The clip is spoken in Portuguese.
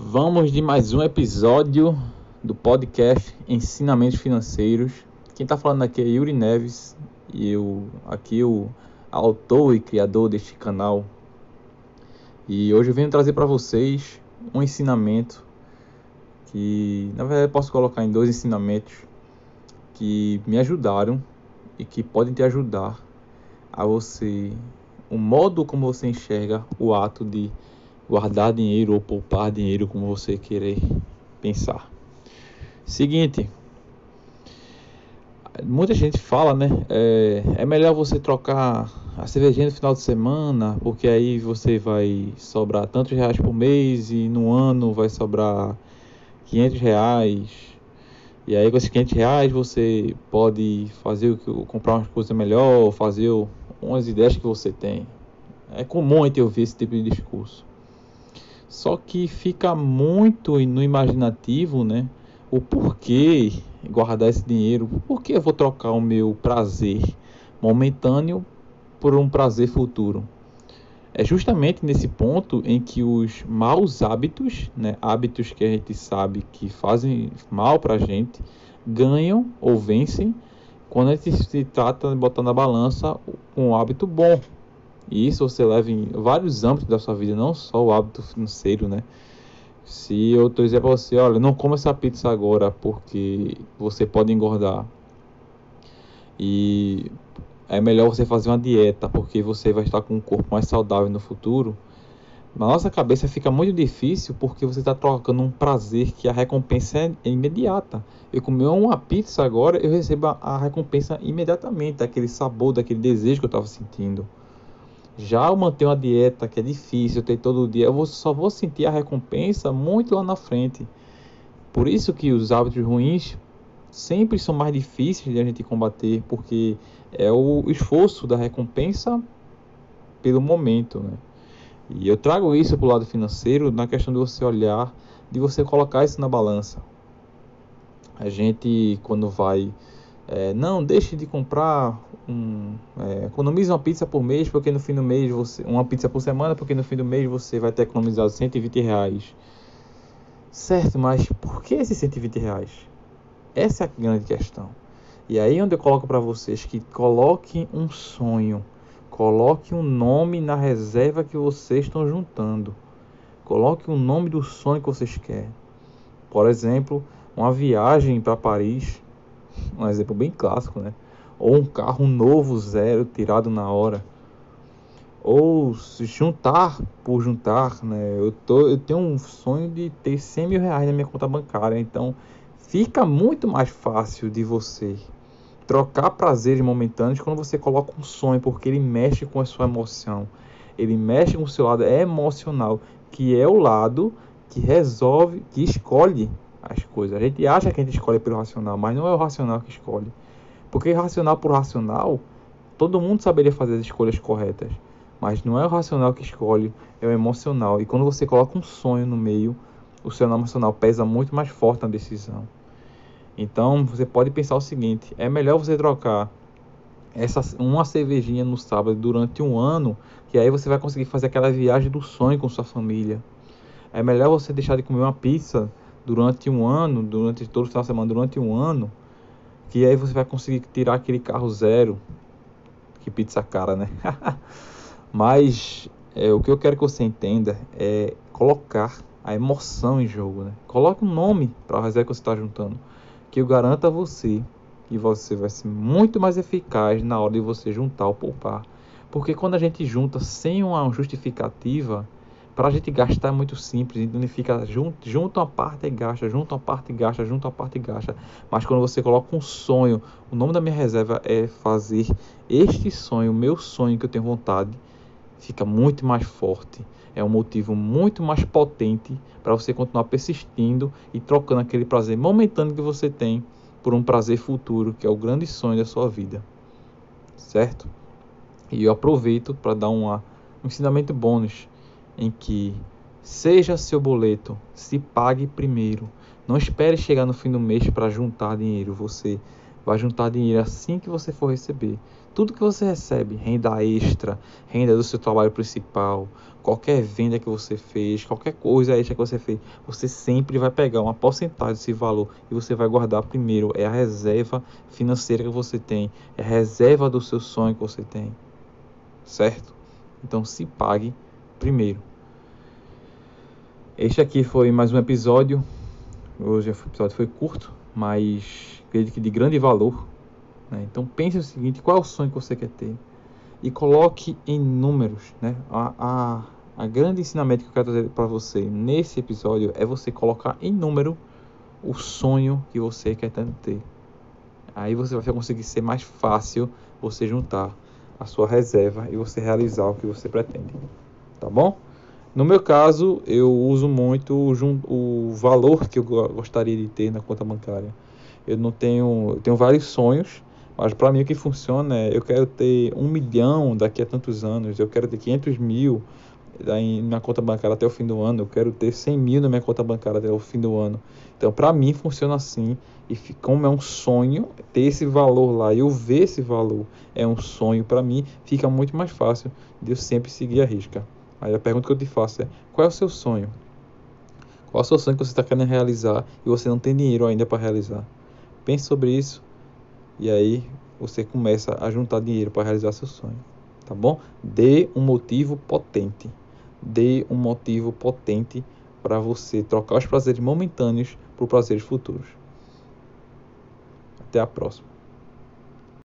Vamos de mais um episódio do podcast Ensinamentos Financeiros. Quem está falando aqui é Yuri Neves e eu aqui o autor e criador deste canal. E hoje eu venho trazer para vocês um ensinamento que, na verdade, posso colocar em dois ensinamentos que me ajudaram e que podem te ajudar a você, o modo como você enxerga o ato de guardar dinheiro ou poupar dinheiro, como você querer pensar. Seguinte, muita gente fala, né? É, é, melhor você trocar a cervejinha no final de semana, porque aí você vai sobrar tantos reais por mês e no ano vai sobrar 500 reais. E aí com esses 500 reais você pode fazer o que comprar uma coisa melhor, fazer umas ideias que você tem. É comum a gente ouvir esse tipo de discurso. Só que fica muito no imaginativo, né? O porquê guardar esse dinheiro, por que eu vou trocar o meu prazer momentâneo por um prazer futuro? É justamente nesse ponto em que os maus hábitos, né, hábitos que a gente sabe que fazem mal para a gente, ganham ou vencem quando a gente se trata de botar na balança um hábito bom, e isso você leva em vários âmbitos da sua vida, não só o hábito financeiro, né? Se eu estou dizendo para você, olha, não coma essa pizza agora porque você pode engordar. E é melhor você fazer uma dieta porque você vai estar com um corpo mais saudável no futuro. Na nossa cabeça fica muito difícil porque você está trocando um prazer que a recompensa é imediata. Eu comi uma pizza agora, eu recebo a recompensa imediatamente, aquele sabor, daquele desejo que eu estava sentindo. Já eu manter uma dieta que é difícil, ter todo dia, eu vou, só vou sentir a recompensa muito lá na frente. Por isso que os hábitos ruins sempre são mais difíceis de a gente combater, porque é o esforço da recompensa pelo momento, né? E eu trago isso para o lado financeiro na questão de você olhar, de você colocar isso na balança. A gente, quando vai é, não deixe de comprar um, é, economize uma pizza por mês porque no fim do mês você uma pizza por semana porque no fim do mês você vai ter economizado 120 reais. Certo mas por que esses 120 reais? Essa é a grande questão. E aí onde eu coloco para vocês que coloquem um sonho coloque um nome na reserva que vocês estão juntando. Coloque o um nome do sonho que vocês querem. Por exemplo uma viagem para Paris um exemplo bem clássico, né? Ou um carro novo, zero, tirado na hora. Ou se juntar por juntar, né? Eu, tô, eu tenho um sonho de ter 100 mil reais na minha conta bancária, então fica muito mais fácil de você trocar prazeres momentâneos quando você coloca um sonho, porque ele mexe com a sua emoção, ele mexe com o seu lado emocional, que é o lado que resolve, que escolhe as coisas. A gente acha que a gente escolhe pelo racional, mas não é o racional que escolhe. Porque racional por racional, todo mundo saberia fazer as escolhas corretas. Mas não é o racional que escolhe, é o emocional. E quando você coloca um sonho no meio, o seu emocional pesa muito mais forte na decisão. Então você pode pensar o seguinte: é melhor você trocar essa, uma cervejinha no sábado durante um ano, que aí você vai conseguir fazer aquela viagem do sonho com sua família. É melhor você deixar de comer uma pizza durante um ano, durante todo o final de semana, durante um ano, que aí você vai conseguir tirar aquele carro zero. Que pizza cara, né? Mas é, o que eu quero que você entenda é colocar a emoção em jogo, né? Coloque um nome para a reserva que você está juntando, que eu garanto a você que você vai ser muito mais eficaz na hora de você juntar ou poupar. Porque quando a gente junta sem uma justificativa, para a gente gastar é muito simples, então fica junto, junto uma parte e gasta, junto uma parte e gasta, junto uma parte e gasta. Mas quando você coloca um sonho, o nome da minha reserva é fazer este sonho, o meu sonho que eu tenho vontade, fica muito mais forte. É um motivo muito mais potente para você continuar persistindo e trocando aquele prazer momentâneo que você tem por um prazer futuro, que é o grande sonho da sua vida. Certo? E eu aproveito para dar uma, um ensinamento bônus em que seja seu boleto, se pague primeiro. Não espere chegar no fim do mês para juntar dinheiro. Você vai juntar dinheiro assim que você for receber. tudo que você recebe, renda extra, renda do seu trabalho principal, qualquer venda que você fez, qualquer coisa extra que você fez, você sempre vai pegar uma porcentagem desse valor e você vai guardar primeiro. É a reserva financeira que você tem, é a reserva do seu sonho que você tem, certo? Então se pague primeiro. Este aqui foi mais um episódio. Hoje o episódio foi curto, mas acredito que de grande valor. Né? Então pense o seguinte: qual é o sonho que você quer ter? E coloque em números. Né? A, a, a grande ensinamento que eu quero trazer para você nesse episódio é você colocar em número o sonho que você quer tanto ter. Aí você vai conseguir ser mais fácil você juntar a sua reserva e você realizar o que você pretende. Tá bom? No meu caso, eu uso muito o, valor que eu gostaria de ter na conta bancária. Eu não tenho, eu tenho vários sonhos, mas para mim o que funciona é eu quero ter um milhão daqui a tantos anos, eu quero ter 500 mil na conta bancária até o fim do ano, eu quero ter 100 mil na minha conta bancária até o fim do ano. Então, para mim funciona assim e como é um sonho ter esse valor lá, eu ver esse valor é um sonho para mim, fica muito mais fácil de eu sempre seguir a risca. Aí a pergunta que eu te faço é: qual é o seu sonho? Qual é o seu sonho que você está querendo realizar e você não tem dinheiro ainda para realizar? Pense sobre isso e aí você começa a juntar dinheiro para realizar seu sonho, tá bom? Dê um motivo potente. Dê um motivo potente para você trocar os prazeres momentâneos por prazeres futuros. Até a próxima.